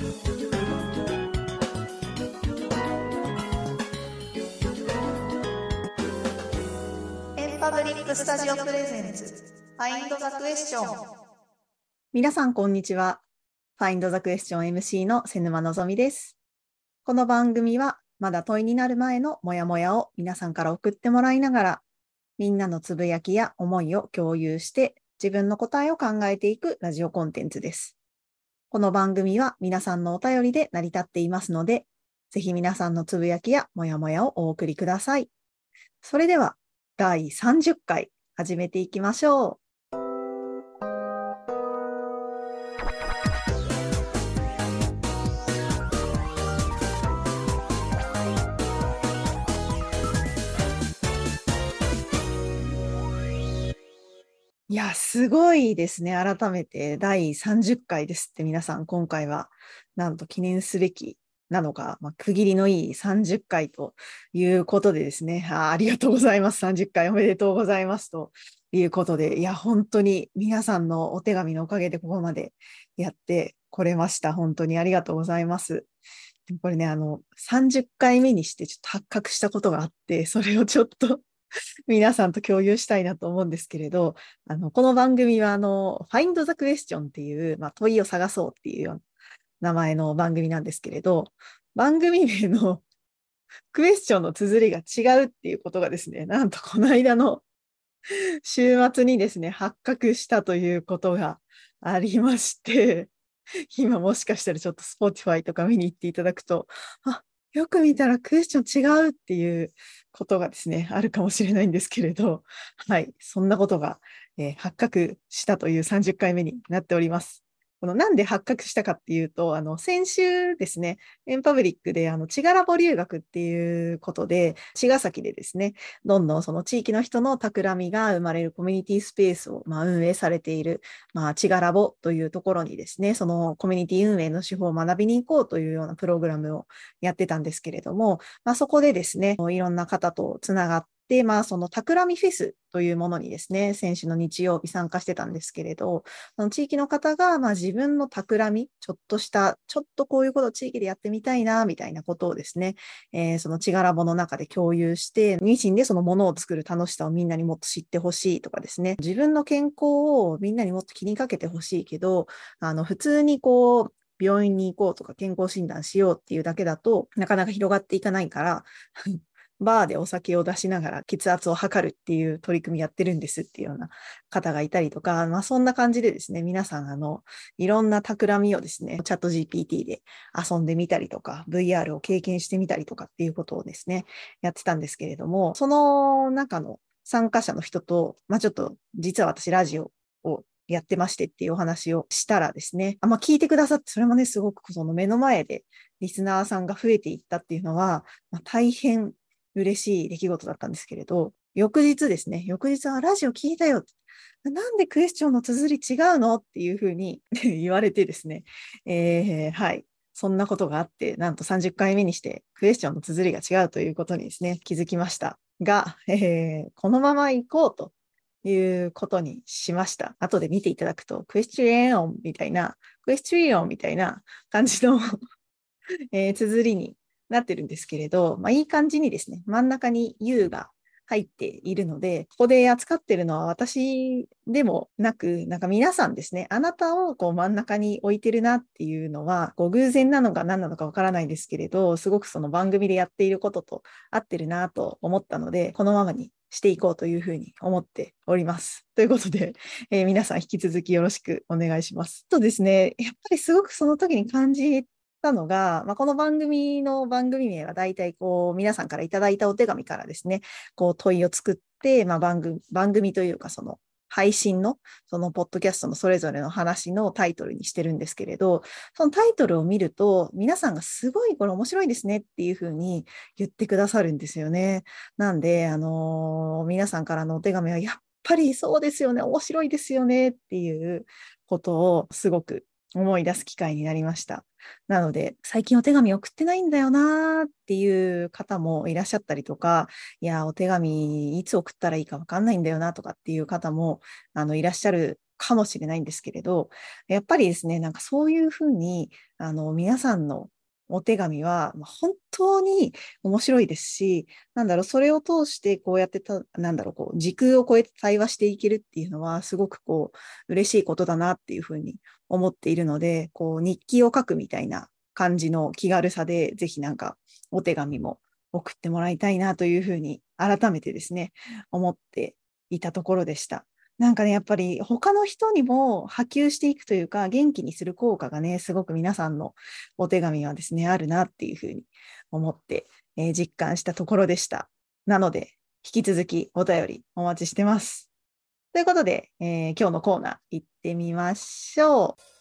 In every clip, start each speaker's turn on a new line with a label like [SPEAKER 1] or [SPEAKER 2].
[SPEAKER 1] エンパブリックスタジオ presents Find the Question
[SPEAKER 2] 皆さん、こんにちは。Find the Question MC の瀬沼のぞみです。この番組は、まだ問いになる前のモヤモヤを皆さんから送ってもらいながら、みんなのつぶやきや思いを共有して、自分の答えを考えていくラジオコンテンツです。この番組は皆さんのお便りで成り立っていますので、ぜひ皆さんのつぶやきやもやもやをお送りください。それでは、第30回始めていきましょう。や、すごいですね。改めて第30回ですって皆さん、今回はなんと記念すべきなのか、まあ、区切りのいい30回ということでですねあ、ありがとうございます。30回おめでとうございますということで、いや、本当に皆さんのお手紙のおかげでここまでやってこれました。本当にありがとうございます。これね、あの、30回目にしてちょっと発覚したことがあって、それをちょっと 皆さんと共有したいなと思うんですけれど、あの、この番組は、あの、Find the Question っていう、まあ、問いを探そうっていうような名前の番組なんですけれど、番組名の クエスチョンの綴りが違うっていうことがですね、なんとこの間の 週末にですね、発覚したということがありまして、今もしかしたらちょっと Spotify とか見に行っていただくと、あ、よく見たらクエスチョン違うっていうことがですね、あるかもしれないんですけれど、はい、そんなことが、えー発覚したという30回目になっております。このなんで発覚したかっていうと、あの、先週ですね、エンパブリックで、あの、ちがらぼ留学っていうことで、茅ヶ崎でですね、どんどんその地域の人の企みが生まれるコミュニティスペースを、まあ、運営されている、まあ、ちがらぼというところにですね、そのコミュニティ運営の手法を学びに行こうというようなプログラムをやってたんですけれども、まあ、そこでですね、いろんな方とつながって、まあ、その企みフェスというものにですね、先週の日曜日参加してたんですけれど、その地域の方が、まあ、自分の企み、ちょっとした、ちょっとこういうことを地域でやってみたいな、みたいなことをですね、えーそのちがらぼの中で共有して、ニシンでそのものを作る楽しさをみんなにもっと知ってほしいとかですね、自分の健康をみんなにもっと気にかけてほしいけど、あの、普通にこう、病院に行こうとか健康診断しようっていうだけだとなかなか広がっていかないから、バーでお酒を出しながら血圧を測るっていう取り組みやってるんですっていうような方がいたりとか、まあそんな感じでですね、皆さんあの、いろんな企みをですね、チャット GPT で遊んでみたりとか、VR を経験してみたりとかっていうことをですね、やってたんですけれども、その中の参加者の人と、まあちょっと実は私ラジオをやってましてっていうお話をしたらですね、あまあ、聞いてくださって、それもね、すごくその目の前でリスナーさんが増えていったっていうのは、まあ、大変嬉しい出来事だったんですけれど、翌日ですね、翌日はラジオ聞いたよ。なんでクエスチョンの綴り違うの？っていうふうに 言われてですね、えーはい。そんなことがあって、なんと30回目にしてクエスチョンの綴りが違うということにですね、気づきました。が、えーこのまま行こうということにしました。後で見ていただくと、クエスチョンみたいな、クエスチョンみたいな感じの、えー綴りになってるんですけれど、まあ、いい感じにですね、真ん中に U が入っているので、ここで扱ってるのは私でもなく、なんか皆さんですね、あなたをこう真ん中に置いてるなっていうのは、こう偶然なのか何なのかわからないですけれど、すごくその番組でやっていることと合ってるなと思ったので、このままにしていこうというふうに思っております。ということで、えー皆さん引き続きよろしくお願いします。とですね、やっぱりすごくその時に感じたのが、まあ、この番組の番組名は大体こう皆さんからいただいたお手紙からですね、こう問いを作って、まあ、番組番組というかその配信のそのポッドキャストのそれぞれの話のタイトルにしてるんですけれど、そのタイトルを見ると皆さんがすごいこれ面白いですねっていうふうに言ってくださるんですよね。なんで、あのー皆さんからのお手紙はやっぱりそうですよね、面白いですよねっていうことをすごく思い出す機会になりました。なので、最近お手紙送ってないんだよなーっていう方もいらっしゃったりとか、いや、お手紙いつ送ったらいいかわかんないんだよなとかっていう方もあのいらっしゃるかもしれないんですけれど、やっぱりですね、なんかそういうふうに、あの、皆さんのお手紙は本当に面白いですし、なんだろう、それを通してこうやってた、なんだろう、こう、時空を超えて対話していけるっていうのは、すごくこう、嬉しいことだなっていうふうに思っているので、こう、日記を書くみたいな感じの気軽さで、ぜひなんかお手紙も送ってもらいたいなというふうに改めてですね、思っていたところでした。なんかね、やっぱり他の人にも波及していくというか、元気にする効果がね、すごく皆さんのお手紙はですね、あるなっていうふうに思って、えー、実感したところでした。なので、引き続きお便りお待ちしてます。ということで、えー、今日のコーナー行ってみましょう。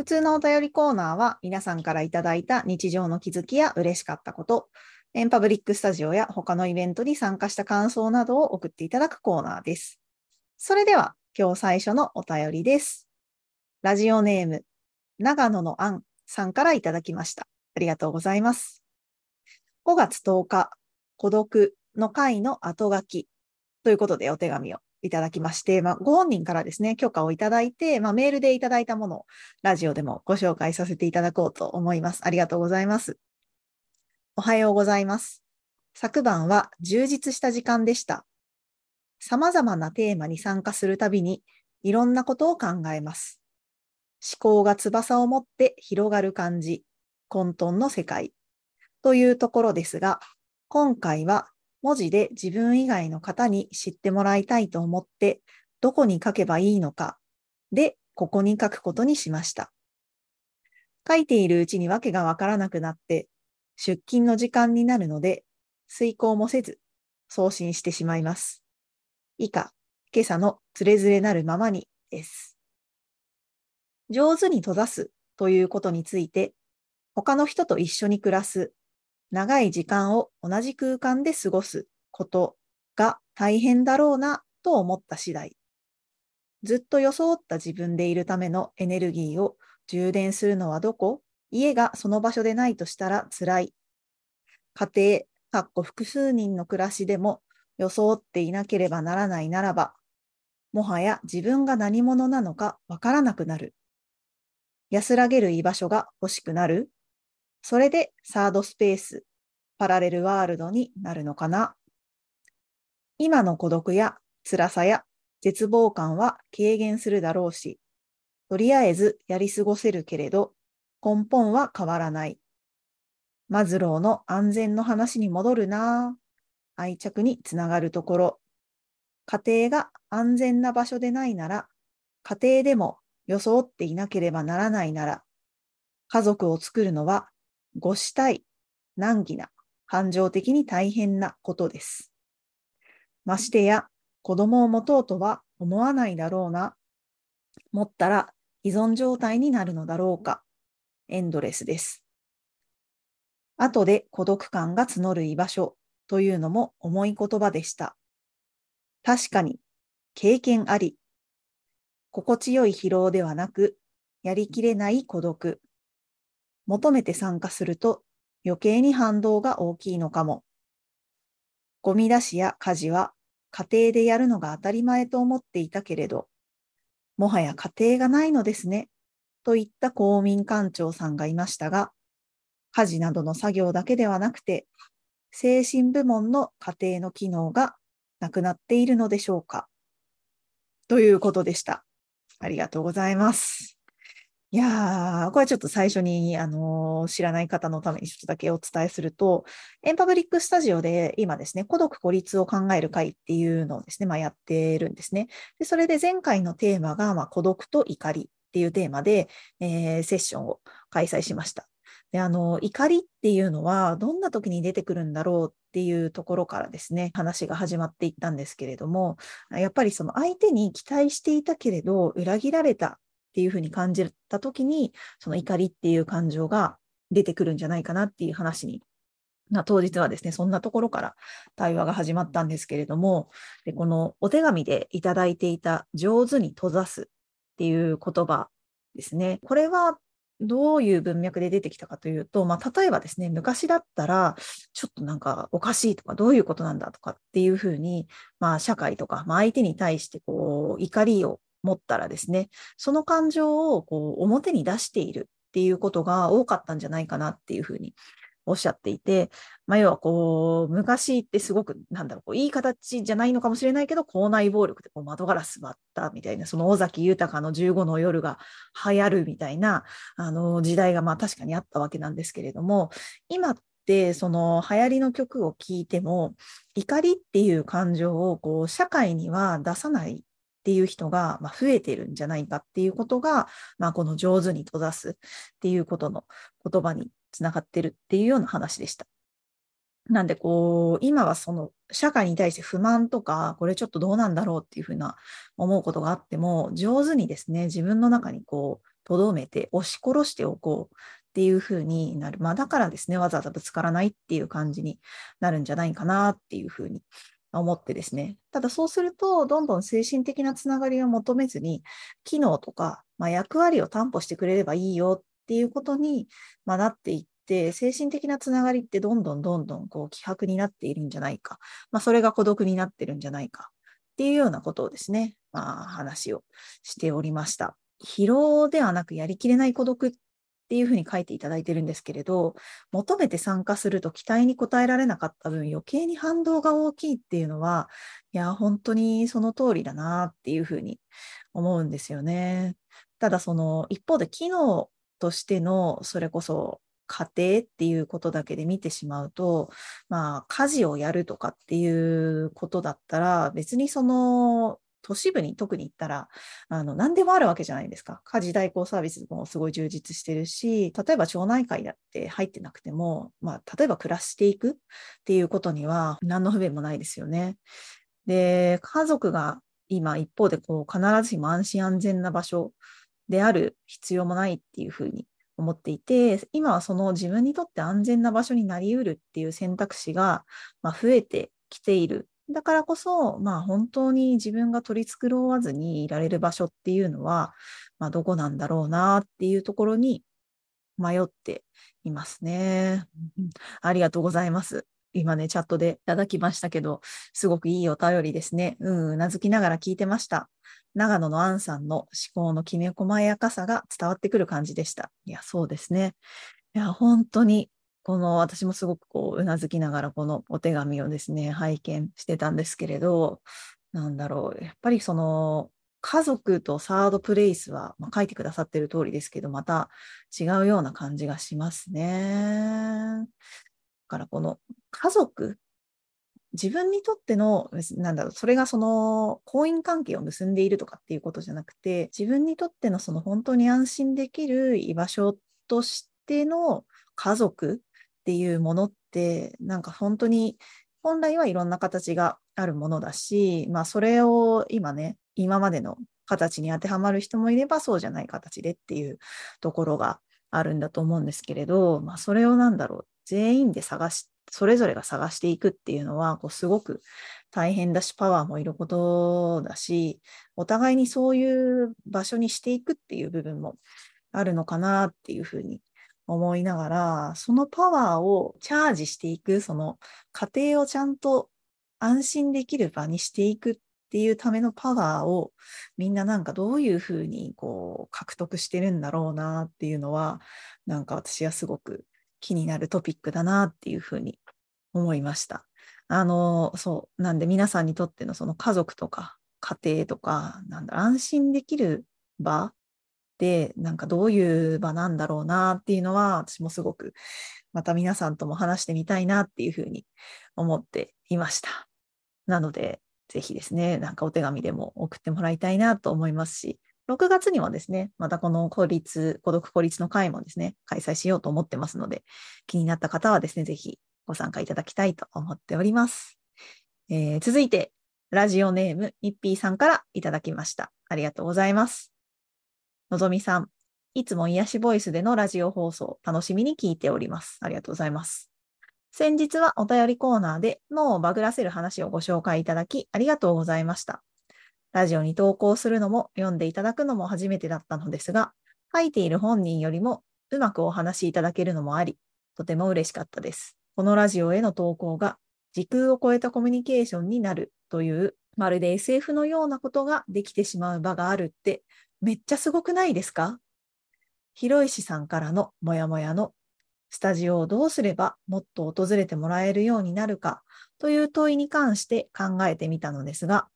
[SPEAKER 2] 普通のお便りコーナーは皆さんからいただいた日常の気づきや嬉しかったこと、エンパブリックスタジオや他のイベントに参加した感想などを送っていただくコーナーです。それでは今日最初のお便りです。ラジオネーム、長野のあんさんからいただきました。ありがとうございます。5月10日、孤独の会の後書きということでお手紙をいただきまして、まあ、ご本人からですね、許可をいただいて、まあ、メールでいただいたものをラジオでもご紹介させていただこうと思います。ありがとうございます。おはようございます。昨晩は充実した時間でした。様々なテーマに参加するたびに、いろんなことを考えます。思考が翼を持って広がる感じ、混沌の世界というところですが、今回は文字で自分以外の方に知ってもらいたいと思って、どこに書けばいいのか、で、ここに書くことにしました。書いているうちにわけがわからなくなって、出勤の時間になるので、遂行もせず、送信してしまいます。以下、今朝のつれづれなるままにです。上手に閉ざすということについて、他の人と一緒に暮らす長い時間を同じ空間で過ごすことが大変だろうなと思った次第。ずっと装った自分でいるためのエネルギーを充電するのはどこ？家がその場所でないとしたら辛い。家庭、かっこ複数人の暮らしでも装っていなければならないならば、もはや自分が何者なのかわからなくなる。安らげる居場所が欲しくなるそれでサードスペース、パラレルワールドになるのかな？今の孤独や辛さや絶望感は軽減するだろうし、とりあえずやり過ごせるけれど、根本は変わらない。マズローの安全の話に戻るな愛着につながるところ。家庭が安全な場所でないなら、家庭でも装っていなければならないなら、家族を作るのはごしたい、難儀な、感情的に大変なことです。ましてや、子供を持とうとは思わないだろうな。持ったら依存状態になるのだろうか。エンドレスです。後で孤独感が募る居場所というのも重い言葉でした。確かに、経験あり。心地よい疲労ではなく、やりきれない孤独。求めて参加すると余計に反動が大きいのかも。ゴミ出しや家事は家庭でやるのが当たり前と思っていたけれど、もはや家庭がないのですね、といった公民館長さんがいましたが、家事などの作業だけではなくて、精神部門の家庭の機能がなくなっているのでしょうか。ということでした。ありがとうございます。いやー、これちょっと最初に、あのー、知らない方のためにちょっとだけお伝えすると、エンパブリックスタジオで今ですね、孤独孤立を考える会っていうのをですね、まあ、やってるんですね。でそれで前回のテーマが、まあ、孤独と怒りっていうテーマで、えー、セッションを開催しました。で、あの、怒りっていうのはどんな時に出てくるんだろうっていうところからですね、話が始まっていったんですけれども、やっぱりその相手に期待していたけれど裏切られたっていうふうに感じたときに、その怒りっていう感情が出てくるんじゃないかなっていう話に、な当日はですね、そんなところから対話が始まったんですけれども、でこのお手紙でいただいていた上手に閉ざすっていう言葉ですね。これはどういう文脈で出てきたかというと、まあ、例えばですね、昔だったら、ちょっとなんかおかしいとか、どういうことなんだとかっていうふうに、まあ、社会とか、まあ、相手に対してこう怒りを持ったらですね、その感情をこう表に出しているっていうことが多かったんじゃないかなっていうふうにおっしゃっていて、まあ、要はこう、昔ってすごく、なんだろう、こういい形じゃないのかもしれないけど、校内暴力でこう窓ガラス割ったみたいな、その尾崎豊の15の夜が流行るみたいな、あの時代がまあ確かにあったわけなんですけれども、今ってその流行りの曲を聴いても、怒りっていう感情をこう社会には出さないっていう人が増えてるんじゃないかっていうことが、まあ、この上手に閉ざすっていうことの言葉につながってるっていうような話でした。なんでこう、今はその社会に対して不満とか、これちょっとどうなんだろうっていうふうな思うことがあっても、上手にですね、自分の中にこう、留めて押し殺しておこうっていうふうになる。まあだからですね、わざわざぶつからないっていう感じになるんじゃないかなっていうふうに思ってですね。ただそうすると、どんどん精神的なつながりを求めずに、機能とか、まあ、役割を担保してくれればいいよっていうことに、まあ、なっていって、精神的なつながりってどんどんどんどんこう希薄になっているんじゃないか。まあ、それが孤独になってるんじゃないか。っていうようなことをですね、まあ、話をしておりました。疲労ではなくやりきれない孤独っっていうふうに書いていただいてるんですけれど、求めて参加すると期待に応えられなかった分、余計に反動が大きいっていうのは、いや、本当にその通りだなっていうふうに思うんですよね。ただ、その一方で機能としての、それこそ家庭っていうことだけで見てしまうと、まあ、家事をやるとかっていうことだったら、別にその都市部に特に行ったら、あの、何でもあるわけじゃないですか。家事代行サービスもすごい充実してるし、例えば町内会だって入ってなくても、まあ、例えば暮らしていくっていうことには何の不便もないですよね。で、家族が今一方でこう必ずしも安心安全な場所である必要もないっていうふうに思っていて、今はその自分にとって安全な場所になりうるっていう選択肢が、ま増えてきているだからこそ、まあ本当に自分が取り繕わずにいられる場所っていうのは、まあどこなんだろうなっていうところに迷っていますね。ありがとうございます。今ね、チャットでいただきましたけど、すごくいいお便りですね。うん、うなずきながら聞いてました。長野のアンさんの思考のきめ細やかさが伝わってくる感じでした。いや、そうですね。いや、本当にこの私もすごくこううなずきながらこのお手紙をですね拝見してたんですけれどなんだろうやっぱりその家族とサードプレイスは、まあ、書いてくださってる通りですけどまた違うような感じがしますね。だからこの家族自分にとっての、なんだろう、それがその婚姻関係を結んでいるとかっていうことじゃなくて、自分にとってのその本当に安心できる居場所としての家族っていうものって、なんか本当に本来はいろんな形があるものだし、まあそれを今ね、今までの形に当てはまる人もいればそうじゃない形でっていうところがあるんだと思うんですけれど、まあそれをなんだろう、全員で探し、それぞれが探していくっていうのは、こうすごく大変だし、パワーもいることだし、お互いにそういう場所にしていくっていう部分もあるのかなっていうふうに思いながら、そのパワーをチャージしていく、その過程をちゃんと安心できる場にしていくっていうためのパワーをみんななんかどういうふうにこう獲得してるんだろうなっていうのは、なんか私はすごく気になるトピックだなっていうふうに思いました。あの、そう。なんで皆さんにとってのその家族とか家庭とか、なんだ、安心できる場、なんかどういう場なんだろうなっていうのは、私もすごくまた皆さんとも話してみたいなっていうふうに思っていました。なので、ぜひですね、なんかお手紙でも送ってもらいたいなと思いますし、6月にもですね、またこの孤立、孤独孤立の会もですね、開催しようと思ってますので、気になった方はですね、ぜひご参加いただきたいと思っております。えー、続いて、ラジオネーム、ニッピーさんからいただきました。ありがとうございます。のぞみさん、いつも癒しボイスでのラジオ放送、楽しみに聞いております。ありがとうございます。先日はお便りコーナーで脳をバグらせる話をご紹介いただき、ありがとうございました。ラジオに投稿するのも読んでいただくのも初めてだったのですが、書いている本人よりもうまくお話しいただけるのもあり、とても嬉しかったです。このラジオへの投稿が時空を超えたコミュニケーションになるという、まるで SF のようなことができてしまう場があるって、めっちゃすごくないですか？広石さんからのモヤモヤのスタジオをどうすればもっと訪れてもらえるようになるかという問いに関して考えてみたのですが、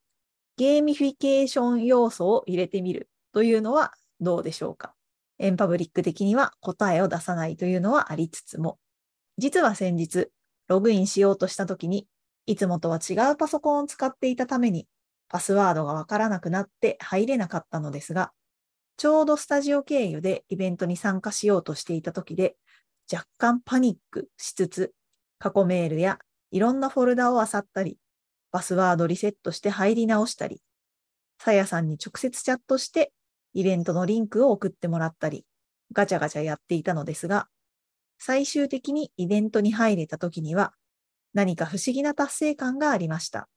[SPEAKER 2] ゲーミフィケーション要素を入れてみるというのはどうでしょうか？エンパブリック的には答えを出さないというのはありつつも、実は先日、ログインしようとしたときに、いつもとは違うパソコンを使っていたために、パスワードがわからなくなって入れなかったのですが、ちょうどスタジオ経由でイベントに参加しようとしていたときで、若干パニックしつつ、過去メールやいろんなフォルダを漁ったり、パスワードリセットして入り直したり、さやさんに直接チャットしてイベントのリンクを送ってもらったり、ガチャガチャやっていたのですが、最終的にイベントに入れた時には、何か不思議な達成感がありました。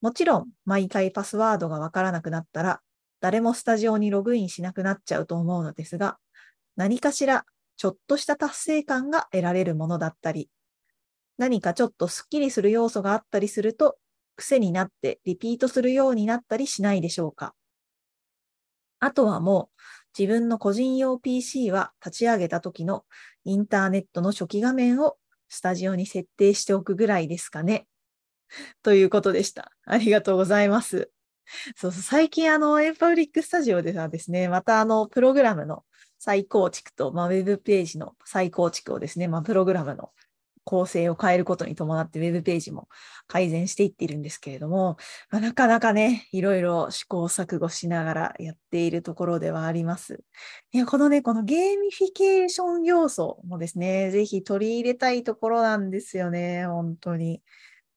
[SPEAKER 2] もちろん、毎回パスワードがわからなくなったら、誰もスタジオにログインしなくなっちゃうと思うのですが、何かしらちょっとした達成感が得られるものだったり、何かちょっとスッキリする要素があったりすると、癖になってリピートするようになったりしないでしょうか。あとはもう自分の個人用 PC は立ち上げた時のインターネットの初期画面をスタジオに設定しておくぐらいですかね。ということでした。ありがとうございます。そうそう最近あの、エンパブリックスタジオではですね、またあの、プログラムの再構築と、まあ、ウェブページの再構築をですね、まあ、プログラムの構成を変えることに伴ってウェブページも改善していっているんですけれども、まあ、なかなかね、いろいろ試行錯誤しながらやっているところではあります。いや、このね、このゲーミフィケーション要素もですね、ぜひ取り入れたいところなんですよね、本当に。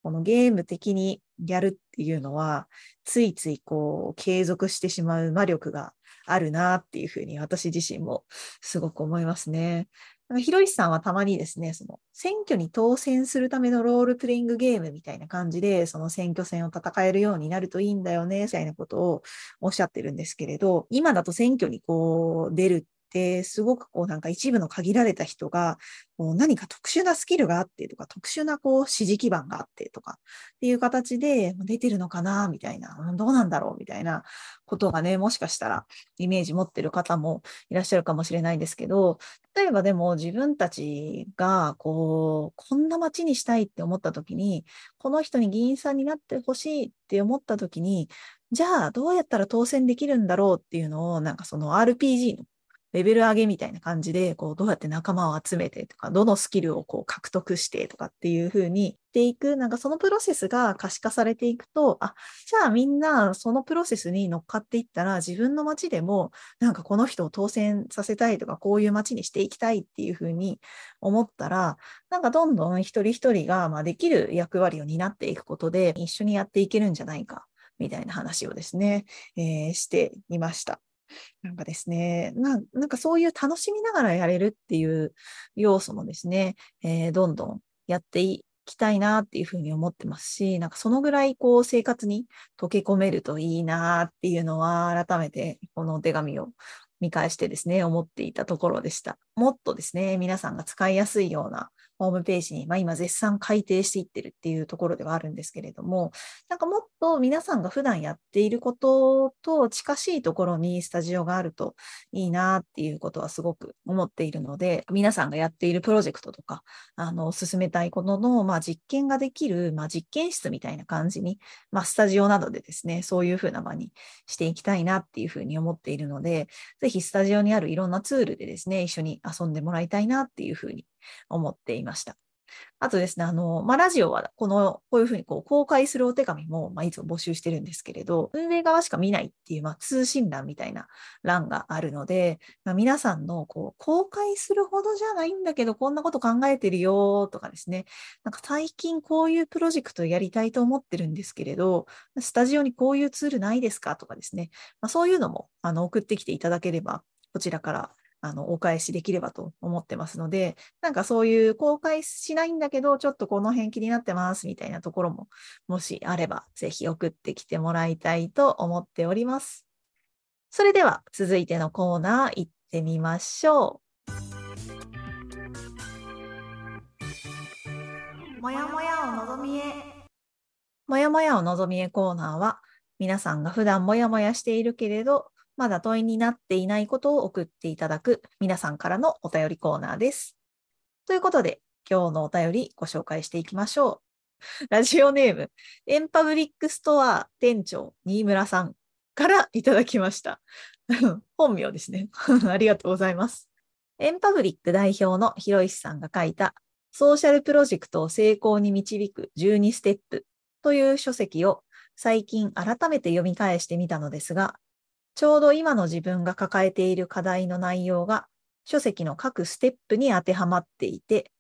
[SPEAKER 2] このゲーム的にやるっていうのは、ついついこう継続してしまう魔力があるなっていうふうに私自身もすごく思いますね。ひろしさんはたまにですね、その選挙に当選するためのロールプレイングゲームみたいな感じで、その選挙戦を戦えるようになるといいんだよね、みたいなことをおっしゃってるんですけれど、今だと選挙にこう出るで、すごくこうなんか一部の限られた人が、こう何か特殊なスキルがあってとか、特殊なこう支持基盤があってとかっていう形で出てるのかなみたいな、どうなんだろうみたいなことがね、もしかしたらイメージ持ってる方もいらっしゃるかもしれないんですけど、例えばでも自分たちがこう、こんな街にしたいって思った時に、この人に議員さんになってほしいって思った時に、じゃあどうやったら当選できるんだろうっていうのを、なんかその RPG のレベル上げみたいな感じで、こう、どうやって仲間を集めてとか、どのスキルをこう獲得してとかっていう風にしていく、なんかそのプロセスが可視化されていくと、あ、じゃあみんなそのプロセスに乗っかっていったら、自分の街でも、なんかこの人を当選させたいとか、こういう街にしていきたいっていう風に思ったら、なんかどんどん一人一人が、まあ、できる役割を担っていくことで、一緒にやっていけるんじゃないか、みたいな話をですね、えー、していました。なんかですねな、なんかそういう楽しみながらやれるっていう要素もですね、えー、どんどんやっていきたいなっていうふうに思ってますし、なんかそのぐらいこう生活に溶け込めるといいなっていうのは改めてこのお手紙を見返してですね、思っていたところでした。もっとですね、皆さんが使いやすいようなホームページに、まあ、今絶賛改定していってるっていうところではあるんですけれども、なんかもっと皆さんが普段やっていることと近しいところにスタジオがあるといいなっていうことはすごく思っているので、皆さんがやっているプロジェクトとか、あの、進めたいことの、まあ、実験ができる、まあ、実験室みたいな感じに、まあ、スタジオなどでですね、そういうふうな場にしていきたいなっていうふうに思っているので、ぜひスタジオにあるいろんなツールでですね、一緒に遊んでもらいたいなっていうふうに思っていました。あとですね、あの、まあ、ラジオは、この、こういうふうにこう公開するお手紙も、まあ、いつも募集してるんですけれど、運営側しか見ないっていう、まあ、通信欄みたいな欄があるので、まあ、皆さんの、こう、公開するほどじゃないんだけど、こんなこと考えてるよとかですね、なんか最近こういうプロジェクトやりたいと思ってるんですけれど、スタジオにこういうツールないですかとかですね、まあ、そういうのも、あの、送ってきていただければ、こちらからあのお返しできればと思ってますので、なんかそういう公開しないんだけど、ちょっとこの辺気になってますみたいなところも、もしあれば、ぜひ送ってきてもらいたいと思っております。それでは続いてのコーナー行ってみましょう。
[SPEAKER 1] もやもやを望みへ。
[SPEAKER 2] もやもやを望みへコーナーは、皆さんが普段もやもやしているけれど、まだ問いになっていないことを送っていただく皆さんからのお便りコーナーです。ということで、今日のお便りご紹介していきましょう。ラジオネーム、エンパブリックストア店長、新村さんからいただきました。本名ですね。ありがとうございます。エンパブリック代表のひろいしさんが書いたソーシャルプロジェクトを成功に導く12ステップという書籍を最近改めて読み返してみたのですが、ちょうど今の自分が抱えている課題の内容が書籍の各ステップに当てはまっていて、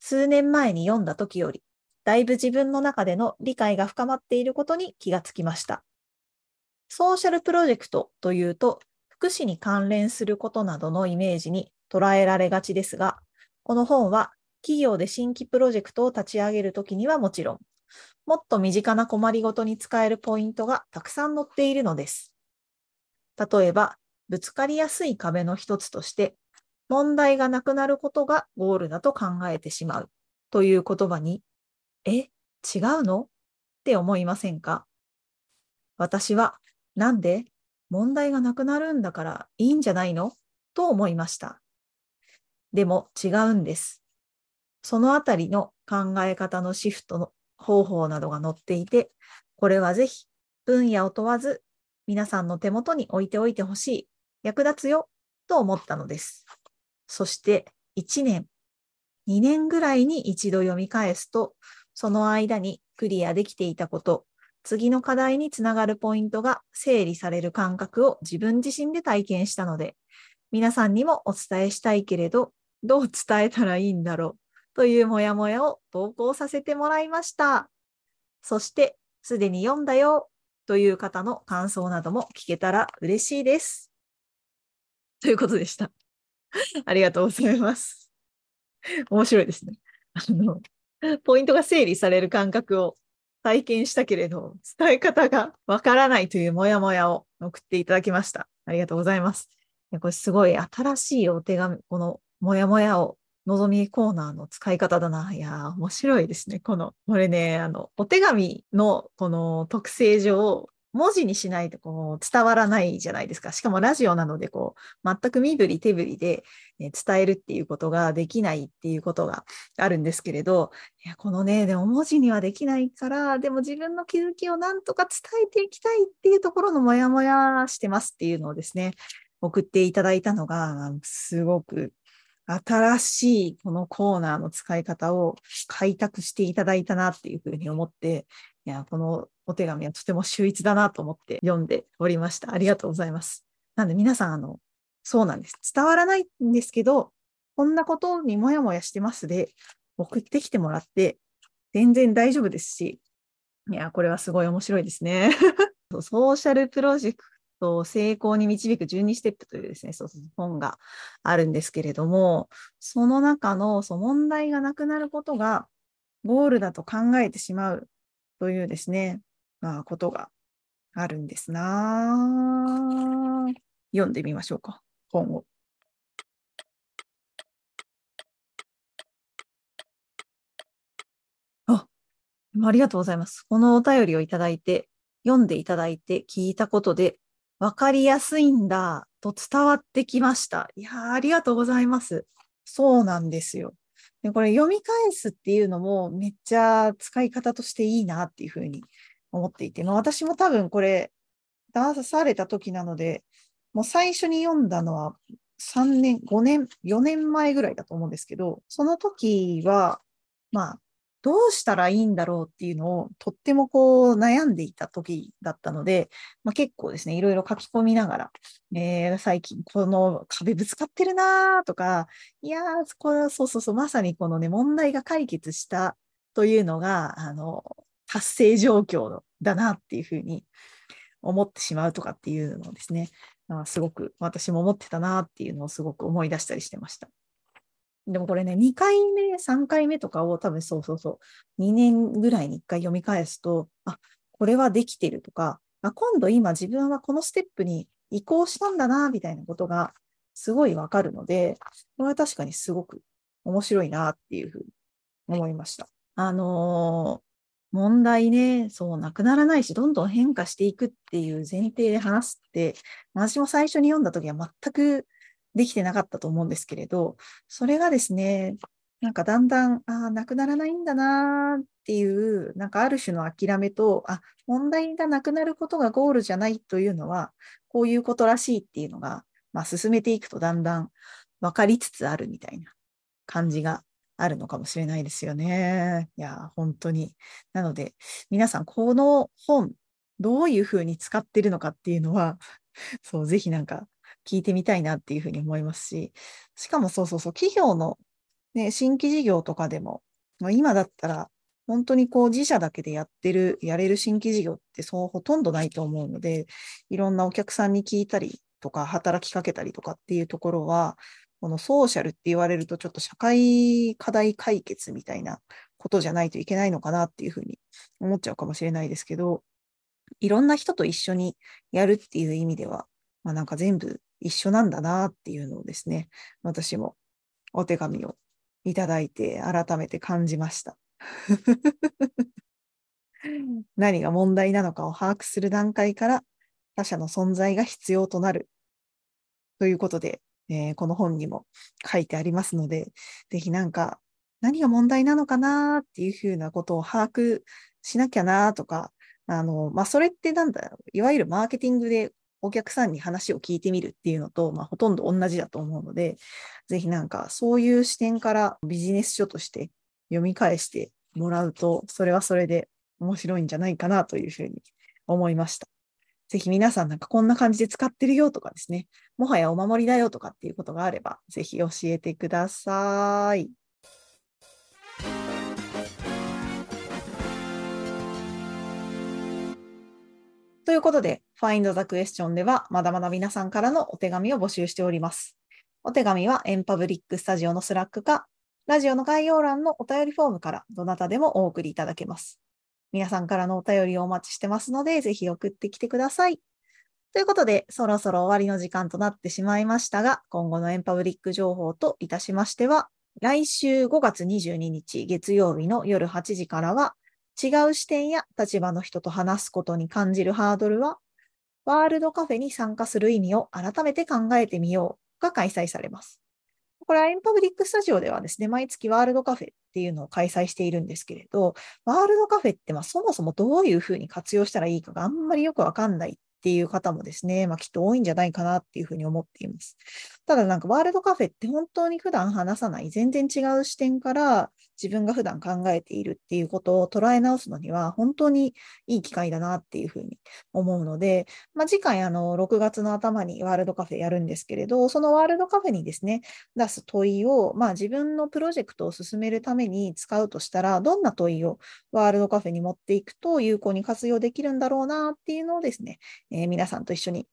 [SPEAKER 2] 数年前に読んだ時より、だいぶ自分の中での理解が深まっていることに気がつきました。ソーシャルプロジェクトというと、福祉に関連することなどのイメージに捉えられがちですが、この本は企業で新規プロジェクトを立ち上げるときにはもちろん、もっと身近な困りごとに使えるポイントがたくさん載っているのです。例えば、ぶつかりやすい壁の一つとして、問題がなくなることがゴールだと考えてしまうという言葉に、え、違うの？って思いませんか？私は、なんで？問題がなくなるんだからいいんじゃないの？と思いました。でも違うんです。そのあたりの考え方のシフトの方法などが載っていて、これはぜひ分野を問わず皆さんの手元に置いておいてほしい、役立つよと思ったのです。そして1年、2年ぐらいに一度読み返すと、その間にクリアできていたこと、次の課題につながるポイントが整理される感覚を自分自身で体験したので、皆さんにもお伝えしたいけれど、どう伝えたらいいんだろうというモヤモヤを投稿させてもらいました。そして、すでに読んだよという方の感想なども聞けたら嬉しいです。ということでした。ありがとうございます。面白いですね。あの、ポイントが整理される感覚を体験したけれど、伝え方がわからないというモヤモヤを送っていただきました。ありがとうございます。これすごい新しいお手紙、このモヤモヤを望みコーナーの使い方だな。いや、面白いですね。この、これね、あの、お手紙のこの特性上、文字にしないとこう伝わらないじゃないですか。しかもラジオなので、こう、全く身振り手振りで、えー伝えるっていうことができないっていうことがあるんですけれど、いや、このね、でも文字にはできないから、でも自分の気づきをなんとか伝えていきたいっていうところのモヤモヤしてますっていうのをですね、送っていただいたのが、すごく新しいこのコーナーの使い方を開拓していただいたなっていうふうに思って、いや、このお手紙はとても秀逸だなと思って読んでおりました。ありがとうございます。なんで皆さん、あの、そうなんです。伝わらないんですけど、こんなことにもやもやしてますで、送ってきてもらって、全然大丈夫ですし、いや、これはすごい面白いですね。ソーシャルプロジェクトを成功に導く12ステップというですね、そうそう本があるんですけれども、その中のそう問題がなくなることがゴールだと考えてしまうというですね、まあ、ことがあるんですな。読んでみましょうか、本を。あ、ありがとうございます。このお便りをいただいて、読んでいただいて聞いたことで、わかりやすいんだと伝わってきました。いやー、ありがとうございます。そうなんですよ。で、これ読み返すっていうのもめっちゃ使い方としていいなっていうふうに思っていて、まあ、私も多分これ出された時なので、もう最初に読んだのは3年、5年、4年前ぐらいだと思うんですけど、その時は、まあ、どうしたらいいんだろうっていうのをとってもこう悩んでいた時だったので、まあ、結構ですね、いろいろ書き込みながら、えー最近この壁ぶつかってるなーとか、いやー、これはそうそうそう、まさにこのね、問題が解決したというのが、あの、達成状況だなっていうふうに思ってしまうとかっていうのをですね、あすごく私も思ってたなっていうのをすごく思い出したりしてました。でもこれね、2回目、3回目とかを多分そうそうそう、2年ぐらいに1回読み返すと、あ、これはできてるとか、あ、今度今自分はこのステップに移行したんだな、みたいなことがすごいわかるので、これは確かにすごく面白いなっていうふうに思いました。あのー問題ね、そう、なくならないし、どんどん変化していくっていう前提で話すって、私も最初に読んだ時は全くできてなかったと思うんですけれど、それがですね、なんかだんだん、ああ、なくならないんだなっていう、なんかある種の諦めと、あ、問題がなくなることがゴールじゃないというのは、こういうことらしいっていうのが、まあ、進めていくとだんだん分かりつつあるみたいな感じがあるのかもしれないですよね。いや、本当に。なので、皆さん、この本、どういうふうに使ってるのかっていうのは、そう、ぜひなんか聞いてみたいなっていうふうに思いますし、しかもそうそうそう、企業の、ね、新規事業とかでも、今だったら、本当にこう自社だけでやってる、やれる新規事業ってそうほとんどないと思うので、いろんなお客さんに聞いたりとか、働きかけたりとかっていうところは、このソーシャルって言われるとちょっと社会課題解決みたいなことじゃないといけないのかなっていうふうに思っちゃうかもしれないですけど、いろんな人と一緒にやるっていう意味では、まあ、なんか全部一緒なんだなっていうのをですね、私もお手紙をいただいて改めて感じました。何が問題なのかを把握する段階から他者の存在が必要となる。ということで、えー、この本にも書いてありますので、ぜひなんか何が問題なのかなっていうふうなことを把握しなきゃなとか、あの、まあ、それってなんだろう、いわゆるマーケティングでお客さんに話を聞いてみるっていうのと、まあ、ほとんど同じだと思うので、ぜひなんかそういう視点からビジネス書として読み返してもらうと、それはそれで面白いんじゃないかなというふうに思いました。ぜひ皆さんなんかこんな感じで使ってるよとかですね、もはやお守りだよとかっていうことがあれば、ぜひ教えてください。ということで、Find the Question では、まだまだ皆さんからのお手紙を募集しております。お手紙はエンパブリックスタジオのスラックか、ラジオの概要欄のお便りフォームからどなたでもお送りいただけます。皆さんからのお便りをお待ちしてますので、ぜひ送ってきてください。ということで、そろそろ終わりの時間となってしまいましたが、今後のエンパブリック情報といたしましては、来週5月22日月曜日の夜8時からは、違う視点や立場の人と話すことに感じるハードルは、ワールドカフェに参加する意味を改めて考えてみようが開催されます。これはエンパブリックスタジオではですね、毎月ワールドカフェっていうのを開催しているんですけれど、ワールドカフェってまあそもそもどういうふうに活用したらいいかがあんまりよくわかんないっていう方もですね、まあ、きっと多いんじゃないかなっていうふうに思っています。ただなんかワールドカフェって本当に普段話さない全然違う視点から自分が普段考えているっていうことを捉え直すのには本当にいい機会だなっていうふうに思うので、まあ、次回あの6月の頭にワールドカフェやるんですけれど、そのワールドカフェにですね、出す問いを、まあ、自分のプロジェクトを進めるために使うとしたら、どんな問いをワールドカフェに持っていくと有効に活用できるんだろうなっていうのをですね、えー、皆さんと一緒に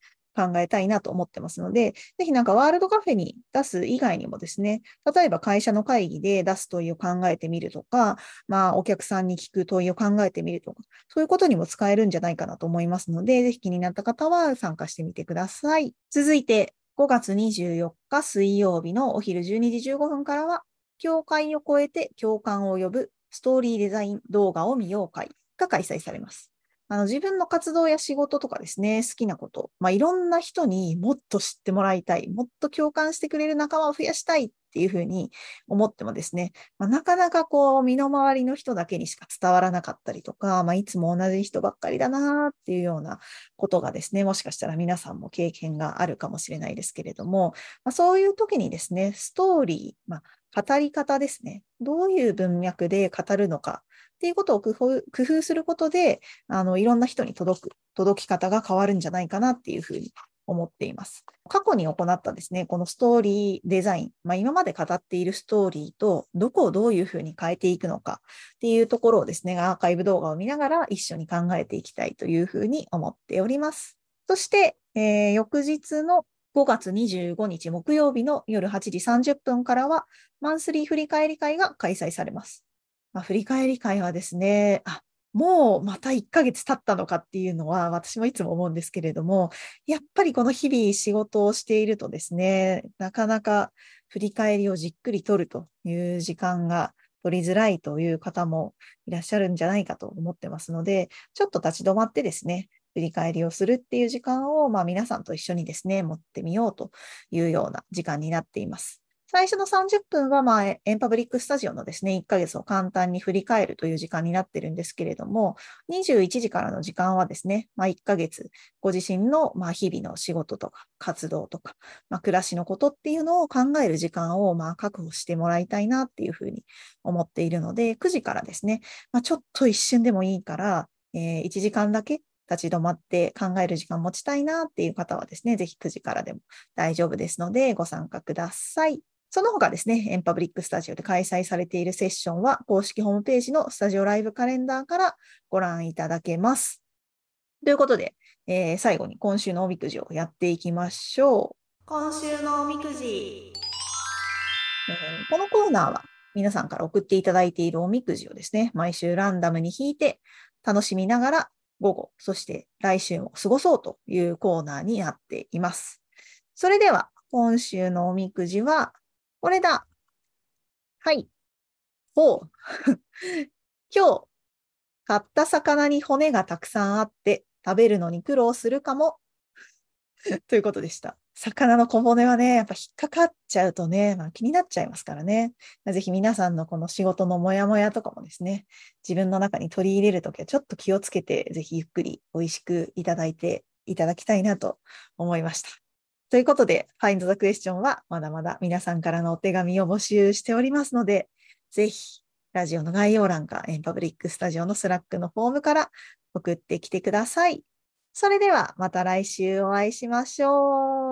[SPEAKER 2] 考えたいなと思ってますので、ぜひなんかワールドカフェに出す以外にもですね、例えば会社の会議で出す問いを考えてみるとか、まあお客さんに聞く問いを考えてみるとか、そういうことにも使えるんじゃないかなと思いますので、ぜひ気になった方は参加してみてください。続いて、5月24日水曜日のお昼12時15分からは、境界を超えて共感を呼ぶストーリーデザイン動画を見よう会が開催されます。あの自分の活動や仕事とかですね、好きなこと、まあ、いろんな人にもっと知ってもらいたい、もっと共感してくれる仲間を増やしたいっていうふうに思ってもですね、まあ、なかなかこう身の回りの人だけにしか伝わらなかったりとか、まあ、いつも同じ人ばっかりだなっていうようなことがですね、もしかしたら皆さんも経験があるかもしれないですけれども、まあ、そういう時にですね、ストーリー、まあ、語り方ですね、どういう文脈で語るのかっていうことを工夫工夫することで、あの、いろんな人に届く、届き方が変わるんじゃないかなっていうふうに思っています。過去に行ったですね、このストーリーデザイン、まあ、今まで語っているストーリーとどこをどういうふうに変えていくのかっていうところをですね、アーカイブ動画を見ながら一緒に考えていきたいというふうに思っております。そして、えー、翌日の5月25日木曜日の夜8時30分からは、マンスリー振り返り会が開催されます。まあ、振り返り会はですね、あ、もうまた1ヶ月経ったのかっていうのは私もいつも思うんですけれども、やっぱりこの日々仕事をしているとですね、なかなか振り返りをじっくり取るという時間が取りづらいという方もいらっしゃるんじゃないかと思ってますので、ちょっと立ち止まってですね、振り返りをするっていう時間を、まあ、皆さんと一緒にですね、持ってみようというような時間になっています。最初の30分は、まあ、エンパブリックスタジオのですね、1ヶ月を簡単に振り返るという時間になってるんですけれども、21時からの時間はですね、まあ、1ヶ月、ご自身の、まあ、日々の仕事とか活動とか、まあ、暮らしのことっていうのを考える時間を、まあ、確保してもらいたいなっていうふうに思っているので、9時からですね、まあ、ちょっと一瞬でもいいから、えー、1時間だけ立ち止まって考える時間持ちたいなっていう方はですね、ぜひ9時からでも大丈夫ですので、ご参加ください。その他ですね、エンパブリックスタジオで開催されているセッションは、公式ホームページのスタジオライブカレンダーからご覧いただけます。ということで、えー、最後に今週のおみくじをやっていきましょう。
[SPEAKER 1] 今週のおみくじ。
[SPEAKER 2] えー、このコーナーは皆さんから送っていただいているおみくじをですね、毎週ランダムに引いて楽しみながら午後、そして来週も過ごそうというコーナーになっています。それでは、今週のおみくじは、これだ。はい。ほう。今日、買った魚に骨がたくさんあって、食べるのに苦労するかも。ということでした。魚の小骨はね、やっぱ引っかかっちゃうとね、まあ、気になっちゃいますからね。ぜひ皆さんのこの仕事のモヤモヤとかもですね、自分の中に取り入れるときはちょっと気をつけて、ぜひゆっくり美味しくいただいていただきたいなと思いました。ということで、Find the Question はまだまだ皆さんからのお手紙を募集しておりますので、ぜひ、ラジオの概要欄か、エンパブリックスタジオのスラックのフォームから送ってきてください。それではまた来週お会いしましょう。